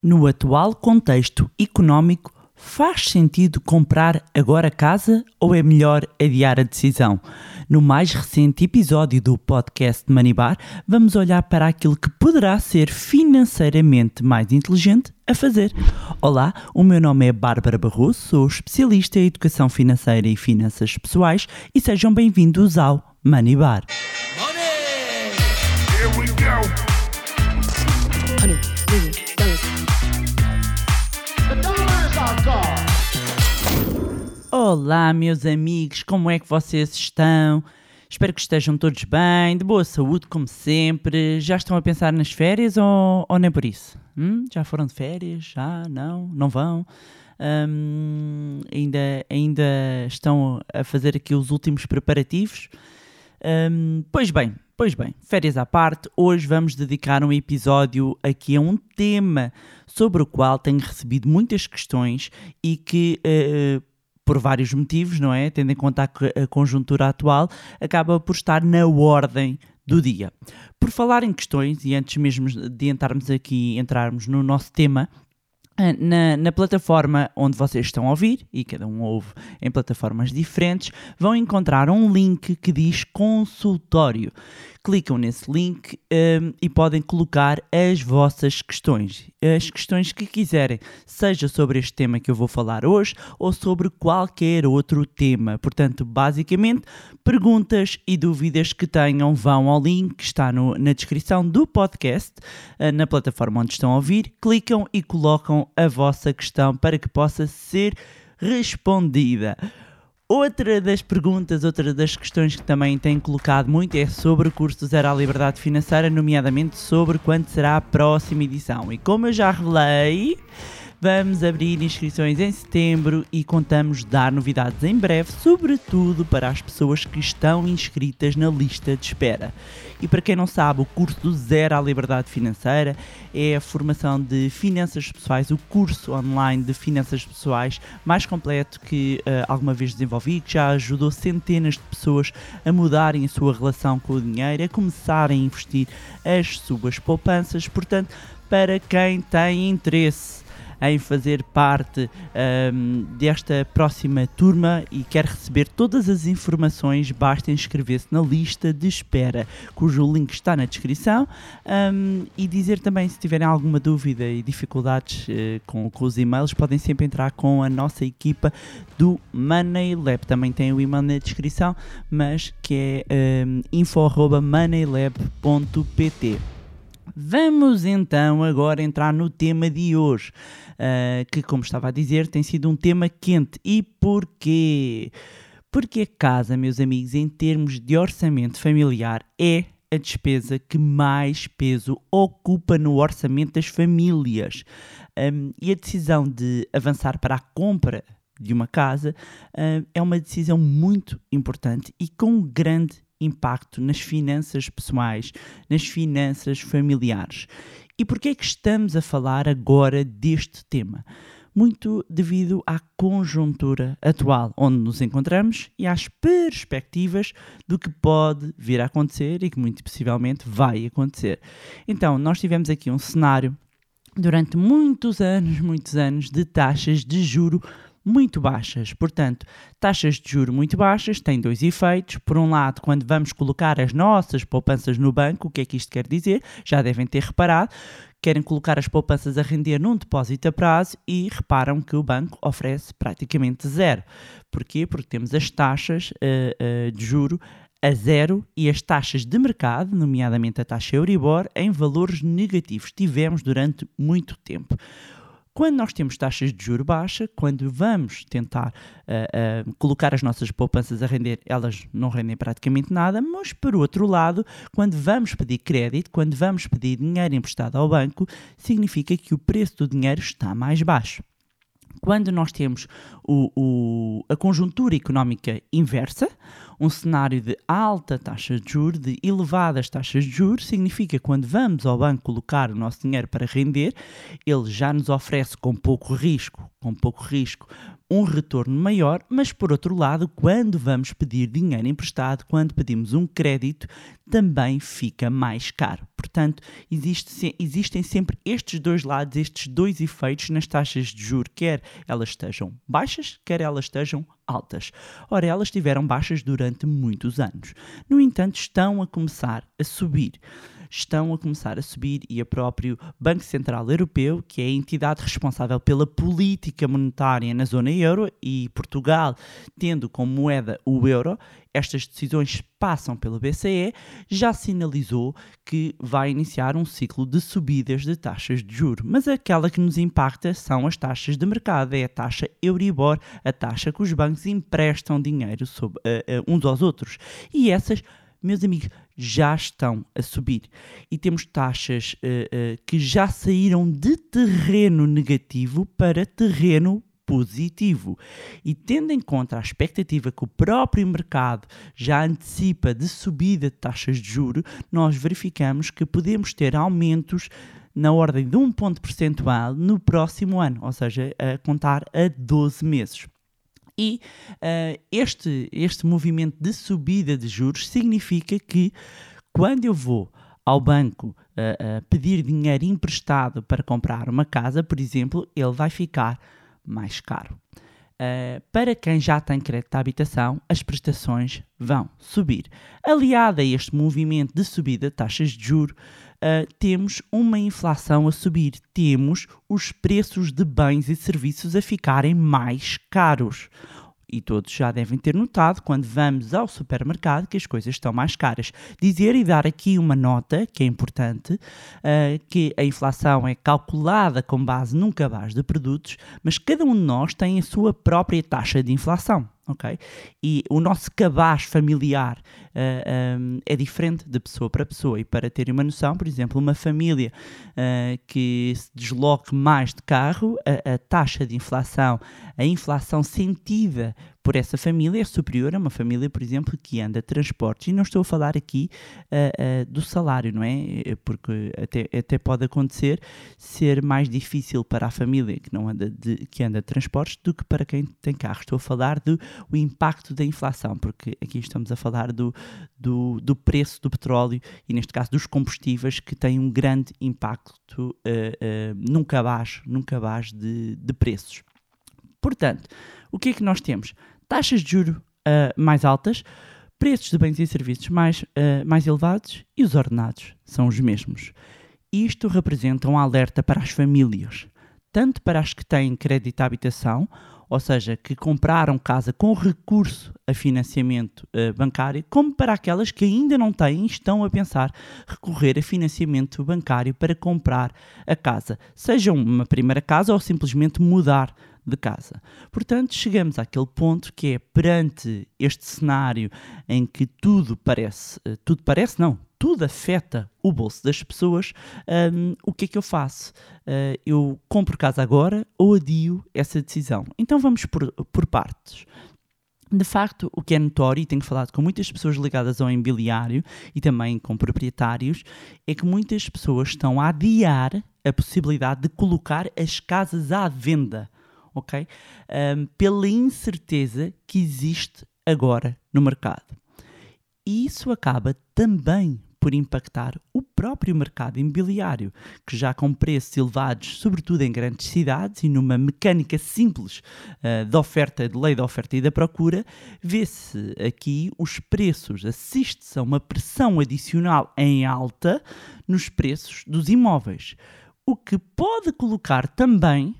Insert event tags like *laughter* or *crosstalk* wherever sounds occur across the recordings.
No atual contexto económico, faz sentido comprar agora casa ou é melhor adiar a decisão? No mais recente episódio do podcast Manibar, vamos olhar para aquilo que poderá ser financeiramente mais inteligente a fazer. Olá, o meu nome é Bárbara Barroso, sou especialista em educação financeira e finanças pessoais e sejam bem-vindos ao Manibar. Money! Here we go. Honey, Olá, meus amigos, como é que vocês estão? Espero que estejam todos bem, de boa saúde, como sempre. Já estão a pensar nas férias ou, ou nem por isso? Hum? Já foram de férias? Já? Não? Não vão? Hum, ainda, ainda estão a fazer aqui os últimos preparativos? Hum, pois bem, pois bem, férias à parte, hoje vamos dedicar um episódio aqui a um tema sobre o qual tenho recebido muitas questões e que, eh, por vários motivos, não é? Tendo em conta a a conjuntura atual, acaba por estar na ordem do dia. Por falar em questões, e antes mesmo de entrarmos aqui, entrarmos no nosso tema, ah, na, na plataforma onde vocês estão a ouvir, e cada um ouve em plataformas diferentes, vão encontrar um link que diz consultório. Clicam nesse link hum, e podem colocar as vossas questões, as questões que quiserem, seja sobre este tema que eu vou falar hoje ou sobre qualquer outro tema. Portanto, basicamente, perguntas e dúvidas que tenham vão ao link que está no- na descrição do podcast, eh, na plataforma onde estão a ouvir, clicam e colocam a vossa questão para que possa ser respondida. Outra das perguntas, outra das questões que também têm colocado muito é sobre o curso Zero à Liberdade Financeira, nomeadamente sobre quando será a próxima edição. E como eu já revelei, vamos abrir inscrições em setembro e contamos dar novidades em breve, sobretudo para as pessoas que estão inscritas na lista de espera. E para quem não sabe, o curso do Zero à Liberdade Financeira é a formação de finanças pessoais, o curso online de finanças pessoais mais completo que eh, alguma vez desenvolvi, que já ajudou centenas de pessoas a mudarem a sua relação com o dinheiro, a começarem a investir as suas poupanças. Portanto, para quem tem interesse em fazer parte ahm, desta próxima turma e quer receber todas as informações, basta inscrever-se na lista de espera, cujo link está na descrição. ahm, e dizer também, se tiverem alguma dúvida e dificuldades eh, com, com os e-mails, podem sempre entrar com a nossa equipa do Money Lab. Também tem o e-mail na descrição, mas que é um, info.moneylab.pt. Vamos então agora entrar no tema de hoje, ah, que, como estava a dizer, tem sido um tema quente. E porquê? Porque a casa, meus amigos, em termos de orçamento familiar, é a despesa que mais peso ocupa no orçamento das famílias. Ahm, e a decisão de avançar para a compra de uma casa ah, é uma decisão muito importante e com um grande impacto nas finanças pessoais, nas finanças familiares. E porquê é que estamos a falar agora deste tema? Muito devido à conjuntura atual onde nos encontramos e às perspectivas do que pode vir a acontecer e que muito possivelmente vai acontecer. Então, nós tivemos aqui um cenário durante muitos anos, muitos anos de taxas de juro muito baixas. Portanto, taxas de juro muito baixas têm dois efeitos. Por um lado, quando vamos colocar as nossas poupanças no banco, o que é que isto quer dizer? Já devem ter reparado. Querem colocar as poupanças a render num depósito a prazo e reparam que o banco oferece praticamente zero. Porquê? Porque temos as taxas eh, eh, de juro a zero e as taxas de mercado, nomeadamente a taxa Euribor, em valores negativos. Tivemos durante muito tempo. Quando nós temos taxas de juro baixa, quando vamos tentar ah, ah, colocar as nossas poupanças a render, elas não rendem praticamente nada, mas por outro lado, quando vamos pedir crédito, quando vamos pedir dinheiro emprestado ao banco, significa que o preço do dinheiro está mais baixo. Quando nós temos o- o- a conjuntura económica inversa, um cenário de alta taxa de juros, de elevadas taxas de juros, significa que quando vamos ao banco colocar o nosso dinheiro para render, ele já nos oferece com pouco risco com pouco risco, um retorno maior, mas por outro lado, quando vamos pedir dinheiro emprestado, quando pedimos um crédito, também fica mais caro. Portanto, existe existem sempre estes dois lados, estes dois efeitos nas taxas de juros, quer elas estejam baixas, quer elas estejam altas. Ora, elas estiveram baixas durante muitos anos. No entanto, estão a começar a subir estão a começar a subir e o próprio Banco Central Europeu, que é a entidade responsável pela política monetária na zona euro e Portugal tendo como moeda o euro, estas decisões passam pelo BCE, já sinalizou que vai iniciar um ciclo de subidas de taxas de juro. Mas aquela que nos impacta são as taxas de mercado, é a taxa Euribor, a taxa que os bancos emprestam dinheiro sob- eh, eh, uns aos outros. E essas meus amigos, já estão a subir. E temos taxas eh, eh, que já saíram de terreno negativo para terreno positivo. E tendo em conta a expectativa que o próprio mercado já antecipa de subida de taxas de juro, nós verificamos que podemos ter aumentos na ordem de um ponto percentual no próximo ano, ou seja, a contar a 12 meses. E eh, este, este movimento de subida de juros significa que quando eu vou ao banco eh, eh, pedir dinheiro emprestado para comprar uma casa, por exemplo, ele vai ficar mais caro. Uh, para quem já tem crédito à habitação, as prestações vão subir. Aliado a este movimento de subida de taxas de juro, uh, temos uma inflação a subir, temos os preços de bens e serviços a ficarem mais caros. E todos já devem ter notado, quando vamos ao supermercado, que as coisas estão mais caras. Dizer e dar aqui uma nota, que é importante, uh, que a inflação é calculada com base num cabaz de produtos, mas cada um de nós tem a sua própria taxa de inflação. ok? E o nosso cabaz familiar uh, um, é diferente de pessoa para pessoa. E para terem uma noção, por exemplo, uma família uh, que se desloque mais de carro, a, a taxa de inflação, a inflação sentida por essa família é superior a uma família, por exemplo, que anda transportes. E não estou a falar aqui uh, uh, do salário, não é? Porque até, até pode acontecer ser mais difícil para a família que, não anda de, que anda transportes do que para quem tem carro. Estou a falar do impacto da inflação, porque aqui estamos a falar do, do, do preço do petróleo e, neste caso, dos combustíveis que têm um grande impacto uh, num cabaz, num cabaz de, de preços. Portanto, o que é que nós temos? Taxas de juro uh, mais altas, preços de bens e serviços mais, uh, mais elevados e os ordenados são os mesmos. Isto representa um alerta para as famílias, tanto para as que têm crédito à habitação, ou seja, que compraram casa com recurso a financiamento uh, bancário, como para aquelas que ainda não têm e estão a pensar recorrer a financiamento bancário para comprar a casa, seja uma primeira casa ou simplesmente mudar de casa. Portanto, chegamos àquele ponto que é perante este cenário em que tudo parece, tudo parece não, tudo afeta o bolso das pessoas, um, o que é que eu faço? Uh, eu compro casa agora ou adio essa decisão? Então vamos por, por partes. De facto, o que é notório, e tenho falado com muitas pessoas ligadas ao imobiliário e também com proprietários, é que muitas pessoas estão a adiar a possibilidade de colocar as casas à venda ok? Um, pela incerteza que existe agora no mercado. E isso acaba também por impactar o próprio mercado imobiliário, que já com preços elevados, sobretudo em grandes cidades e numa mecânica simples uh, de oferta, de lei da oferta e da procura, vê-se aqui os preços, assiste-se a uma pressão adicional em alta nos preços dos imóveis, o que pode colocar também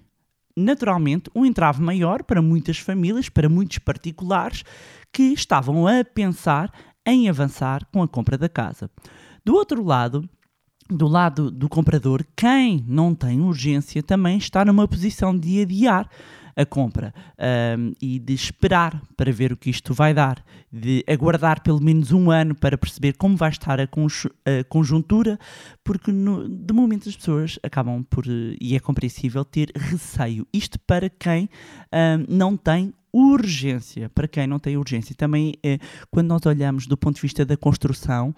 naturalmente, um entrave maior para muitas famílias, para muitos particulares que estavam a pensar em avançar com a compra da casa. Do outro lado, do lado do comprador, quem não tem urgência também está numa posição de adiar a compra um, e de esperar para ver o que isto vai dar, de aguardar pelo menos um ano para perceber como vai estar a, a conjuntura, porque no, de momento as pessoas acabam por, e é compreensível, ter receio. Isto para quem um, não tem urgência, para quem não tem urgência. Também, eh, quando nós olhamos do ponto de vista da construção,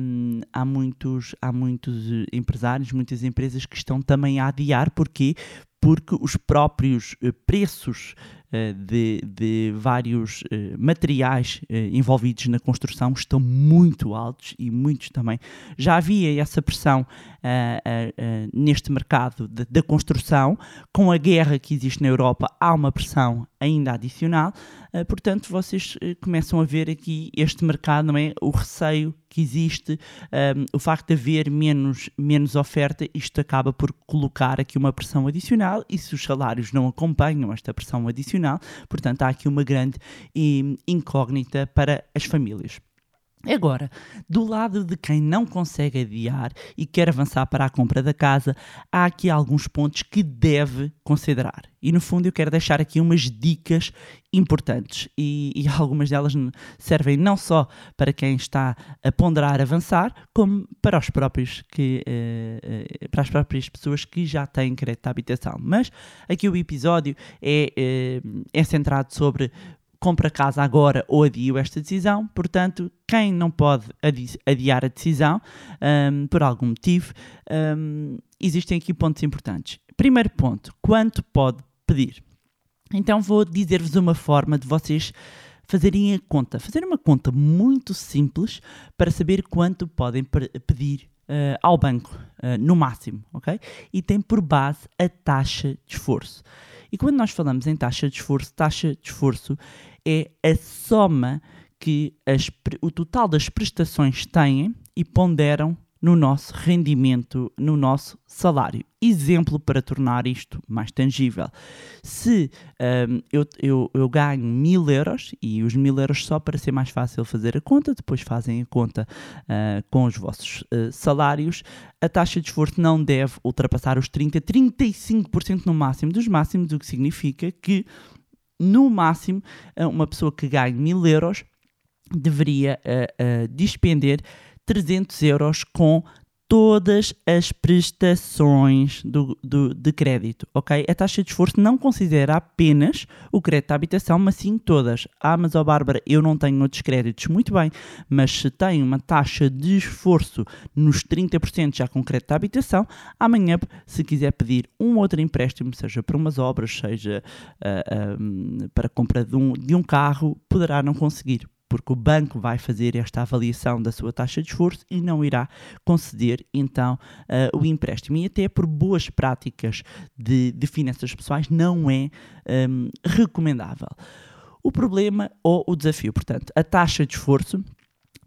um, há, muitos, há muitos empresários, muitas empresas que estão também a adiar, porquê? porque os próprios eh, preços eh, de, de vários eh, materiais eh, envolvidos na construção estão muito altos e muitos também. Já havia essa pressão neste mercado da construção, com a guerra que existe na Europa, há uma pressão ainda adicional, portanto, vocês eh, começam a ver aqui este mercado, não é? O receio que existe, um, o facto de haver menos, menos oferta, isto acaba por colocar aqui uma pressão adicional e se os salários não acompanham esta pressão adicional, portanto há aqui uma grande eh, incógnita para as famílias. Agora, do lado de quem não consegue adiar e quer avançar para a compra da casa, há aqui alguns pontos que deve considerar. E no fundo eu quero deixar aqui umas dicas importantes e, e *laughs* algumas delas servem não só para quem está a ponderar avançar, como para os próprios que eh, eh, para as próprias pessoas que já têm crédito de habitação. Mas aqui o episódio é, eh, é centrado sobre compra casa agora ou adio esta decisão. Portanto, quem não pode adi- adiar a decisão hum, por algum motivo, hum, existem aqui pontos importantes. Primeiro ponto: quanto pode pedir? Então, vou dizer-vos uma forma de vocês fazerem a conta. Fazer uma conta muito simples para saber quanto podem pedir eh, ao banco, eh, no máximo, ok? E tem por base a taxa de esforço. E quando nós falamos em taxa de esforço, taxa de esforço é a soma que as o total das prestações têm e ponderam no nosso rendimento, no nosso salário. Exemplo para tornar isto mais tangível. Se hum, eu, eu, eu ganho mil euros, e os mil euros só para ser mais fácil fazer a conta, depois fazem a conta ah, com os vossos ah, salários, a taxa de esforço não deve ultrapassar os 30, 35% no máximo dos máximos, o que significa que no máximo, eh, uma pessoa que ganhe mil euros deveria eh, eh, despender 300 euros com todas as prestações do, do- de crédito, ok? A taxa de esforço não considera apenas o crédito à habitação, mas sim todas. Ah, mas ó Bárbara, eu não tenho outros créditos. Muito bem, mas se tem uma taxa de esforço nos 30% já com crédito à habitação, amanhã, se quiser pedir um outro empréstimo, seja para umas obras, seja ah, ah, para compra de um, de um carro, poderá não conseguir. Porque o banco vai fazer esta avaliação da sua taxa de esforço e não irá conceder então ah, o empréstimo. E até por boas práticas de, de finanças pessoais não é hum, recomendável. O problema ou o desafio, portanto, a taxa de esforço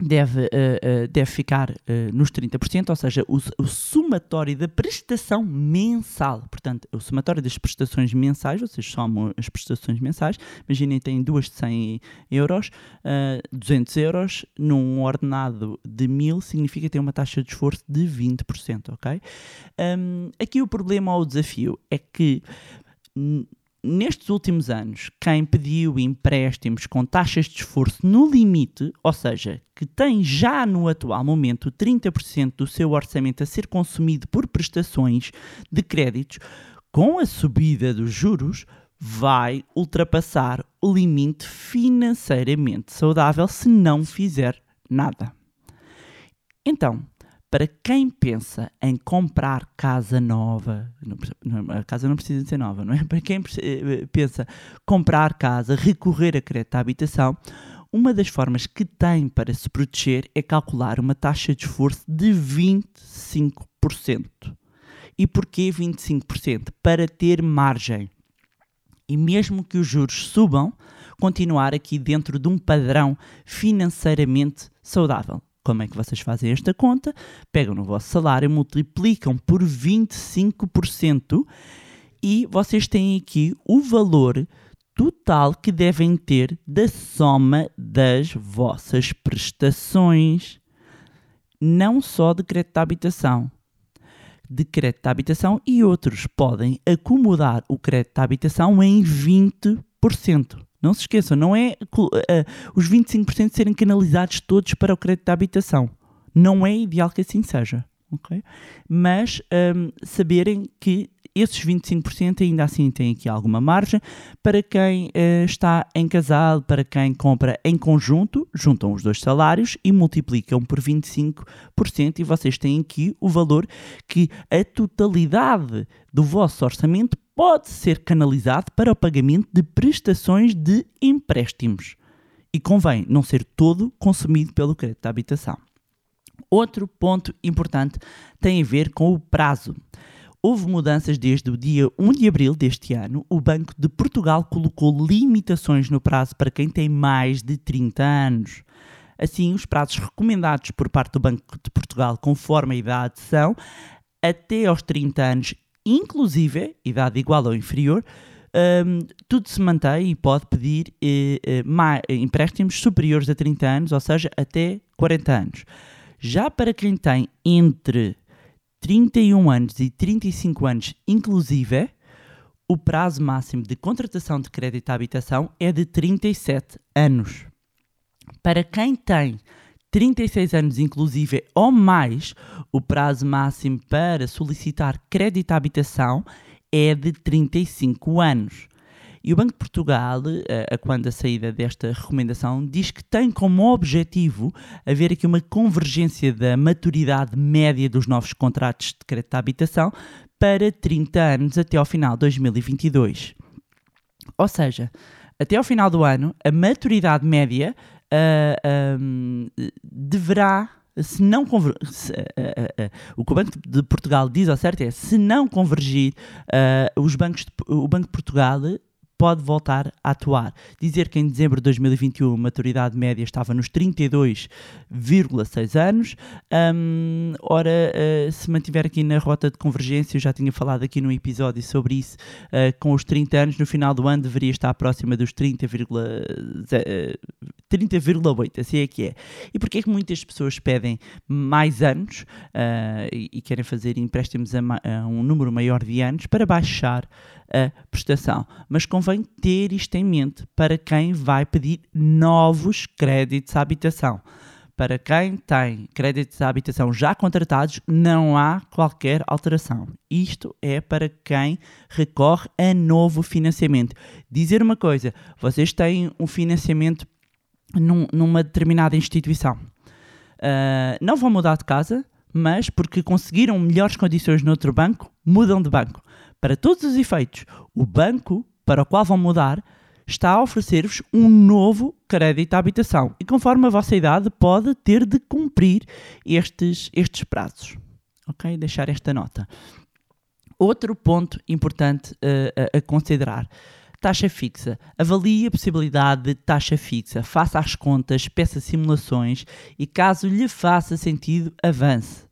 deve, eh, eh, deve ficar eh, nos 30%, ou seja, o, o somatório da prestação mensal. Portanto, o somatório das prestações mensais, vocês somam as prestações mensais, imaginem têm duas de 100 euros, eh, 200 euros, num ordenado de 1000 significa ter uma taxa de esforço de 20%, ok? Hum, aqui o problema ou o desafio é que nestes últimos anos, quem pediu empréstimos com taxas de esforço no limite, ou seja, que tem já no atual momento 30% do seu orçamento a ser consumido por prestações de créditos, com a subida dos juros, vai ultrapassar o limite financeiramente saudável se não fizer nada. Então, para quem pensa em comprar casa nova, a casa não precisa de ser nova, não é? *laughs* Para quem perce- eh, pensa comprar casa, recorrer a crédito à habitação, uma das formas que tem para se proteger é calcular uma taxa de esforço de 25%. E porquê 25%? Para ter margem. E mesmo que os juros subam, continuar aqui dentro de um padrão financeiramente saudável. Como é que vocês fazem esta conta? Pegam no vosso salário, multiplicam por 25% e vocês têm aqui o valor total que devem ter da soma das vossas prestações, não só de crédito de habitação. De crédito de habitação e outros podem acomodar o crédito de habitação em 20%. Não se esqueçam, não é eh, os 25% serem canalizados todos para o crédito de habitação. Não é ideal que assim seja. ok? Mas hum, saberem que esses 25% ainda assim têm aqui alguma margem para quem eh, está em casal, para quem compra em conjunto, juntam os dois salários e multiplicam por 25% e vocês têm aqui o valor que a totalidade do vosso orçamento pode ser canalizado para o pagamento de prestações de empréstimos. E convém não ser todo consumido pelo crédito de habitação. Outro ponto importante tem a ver com o prazo. Houve mudanças desde o dia 1 de abril deste ano. O Banco de Portugal colocou limitações no prazo para quem tem mais de 30 anos. Assim, os prazos recomendados por parte do Banco de Portugal, conforme a idade, são até aos 30 anos, inclusive idade igual ou inferior, hum, tudo se mantém e pode pedir ma- eh, empréstimos superiores a 30 anos, ou seja, até 40 anos. Já para quem tem entre 31 anos e 35 anos, inclusive, o prazo máximo de contratação de crédito à habitação é de 37 anos. Para quem tem 36 anos, inclusive, ou mais, o prazo máximo para solicitar crédito à habitação é de 35 anos. E o Banco de Portugal, a, a quando a saída desta recomendação, diz que tem como objetivo haver aqui uma convergência da maturidade média dos novos contratos de crédito à habitação para 30 anos até ao final de 2022. Ou seja, até ao final do ano, a maturidade média ah, ahm, deverá, se não se, ah, ah, ah, o que o Banco de Portugal diz ao certo é se não convergir, ah, os bancos de- o Banco de Portugal pode voltar a atuar. Dizer que em dezembro de 2021 a maturidade média estava nos 32,6 anos. Hum, ora, eh, se mantiver aqui na rota de convergência, eu já tinha falado aqui num episódio sobre isso, eh, com os 30 anos, no final do ano deveria estar próxima dos 30,0, eh, 30,8, assim é que é. E porquê é que muitas pessoas pedem mais anos ah, e, e querem fazer empréstimos a, a um número maior de anos para baixar a prestação? Mas convém ter isto em mente para quem vai pedir novos créditos à habitação. Para quem tem créditos à habitação já contratados, não há qualquer alteração. Isto é para quem recorre a novo financiamento. Dizer uma coisa: vocês têm um financiamento num- numa determinada instituição. Ah, não vão mudar de casa, mas porque conseguiram melhores condições noutro banco, mudam de banco. Para todos os efeitos, o banco para o qual vão mudar está a oferecer-vos um novo crédito à habitação e conforme a vossa idade pode ter de cumprir estes, estes prazos. Ok? Deixar esta nota. Outro ponto importante eh, a, a considerar. Taxa fixa. Avalie a possibilidade de taxa fixa. Faça as contas, peça simulações e, caso lhe faça sentido, avance.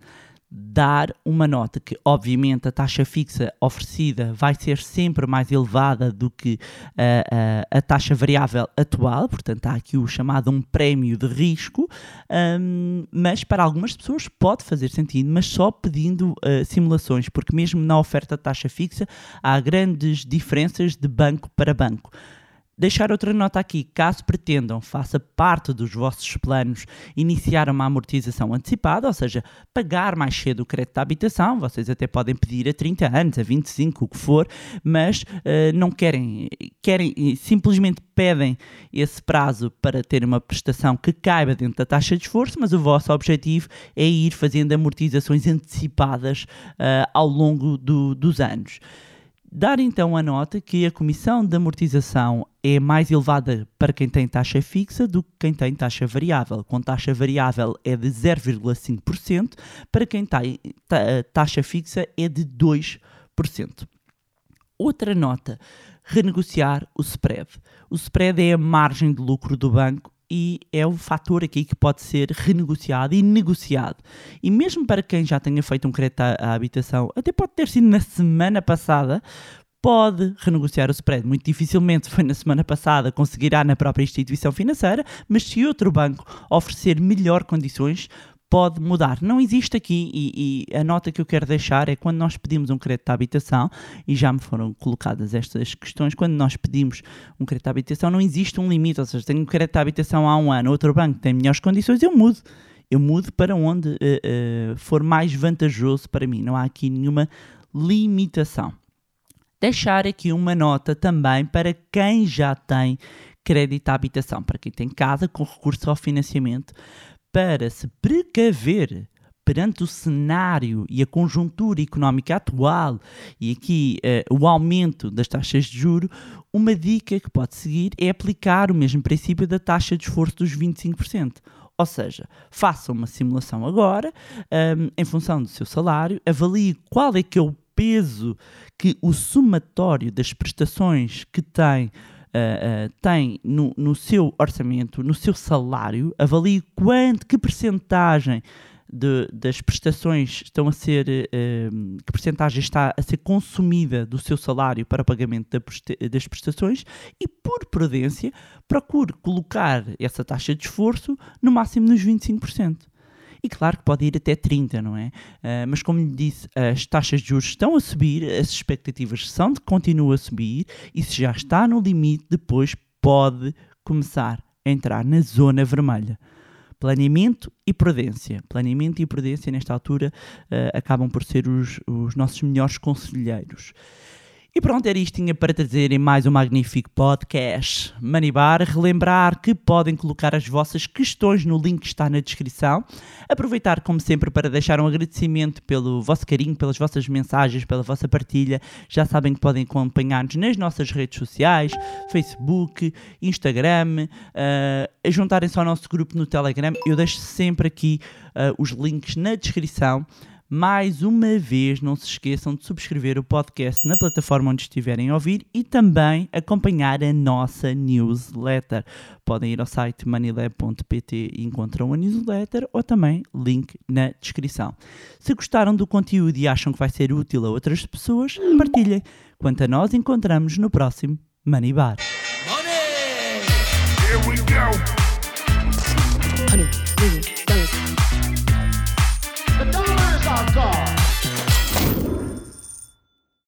Dar uma nota que, obviamente, a taxa fixa oferecida vai ser sempre mais elevada do que a, a- a taxa variável atual, portanto, há aqui o chamado um prémio de risco, hum, mas para algumas pessoas pode fazer sentido, mas só pedindo uh, simulações, porque mesmo na oferta de taxa fixa há grandes diferenças de banco para banco. Deixar outra nota aqui, caso pretendam, faça parte dos vossos planos, iniciar uma amortização antecipada, ou seja, pagar mais cedo o crédito da habitação, vocês até podem pedir a 30 anos, a 25, o que for, mas eh, não querem, querem, simplesmente pedem esse prazo para ter uma prestação que caiba dentro da taxa de esforço, mas o vosso objetivo é ir fazendo amortizações antecipadas eh, ao longo do- dos anos. Dar então a nota que a comissão de amortização é mais elevada para quem tem taxa fixa do que quem tem taxa variável. Com taxa variável é de 0,5%, para quem tem ta- taxa fixa é de 2%. Outra nota: renegociar o spread. O spread é a margem de lucro do banco e é o fator aqui que pode ser renegociado e negociado. E mesmo para quem já tenha feito um crédito à, habitação, até pode ter sido na semana passada, pode renegociar o spread. Muito dificilmente foi na semana passada, conseguirá na própria instituição financeira, mas se outro banco oferecer melhor condições, pode mudar. Não existe aqui, e, e a nota que eu quero deixar é quando nós pedimos um crédito de habitação, e já me foram colocadas estas questões, quando nós pedimos um crédito de habitação, não existe um limite, ou seja, tenho um crédito de habitação há um ano, outro banco tem melhores condições, eu mudo. Eu mudo para onde eh, eh, for mais vantajoso para mim. Não há aqui nenhuma limitação. deixar aqui uma nota também para quem já tem crédito à habitação, para quem tem casa com recurso ao financiamento, para se precaver perante o cenário e a conjuntura económica atual e aqui eh, o aumento das taxas de juro, uma dica que pode seguir é aplicar o mesmo princípio da taxa de esforço dos 25%. Ou seja, faça uma simulação agora, hum, em função do seu salário, avalie qual é que é o peso que o somatório das prestações que tem Uh, tem no, no, seu orçamento, no seu salário, avalie quanto, que percentagem das prestações estão a ser, uh, que percentagem está a ser consumida do seu salário para o pagamento da das prestações e, por prudência, procure colocar essa taxa de esforço no máximo nos 25%. E claro que pode ir até 30, não é? Uh, mas como lhe disse, as taxas de juros estão a subir, as expectativas são de que continue a subir, e se já está no limite, depois pode começar a entrar na zona vermelha. Planeamento e prudência. Planeamento e prudência, nesta altura, uh, acabam por ser os, os nossos melhores conselheiros. E pronto, era isto tinha para trazer em mais um magnífico podcast Manibar. Relembrar que podem colocar as vossas questões no link que está na descrição. Aproveitar, como sempre, para deixar um agradecimento pelo vosso carinho, pelas vossas mensagens, pela vossa partilha. Já sabem que podem acompanhar-nos nas nossas redes sociais, Facebook, Instagram, uh, juntarem-se ao nosso grupo no Telegram. Eu deixo sempre aqui uh, os links na descrição. Mais uma vez, não se esqueçam de subscrever o podcast na plataforma onde estiverem a ouvir e também acompanhar a nossa newsletter. Podem ir ao site manilab.pt e encontram a newsletter ou também link na descrição. Se gostaram do conteúdo e acham que vai ser útil a outras pessoas, partilhem. Quanto a nós, encontramos no próximo Money Bar. Here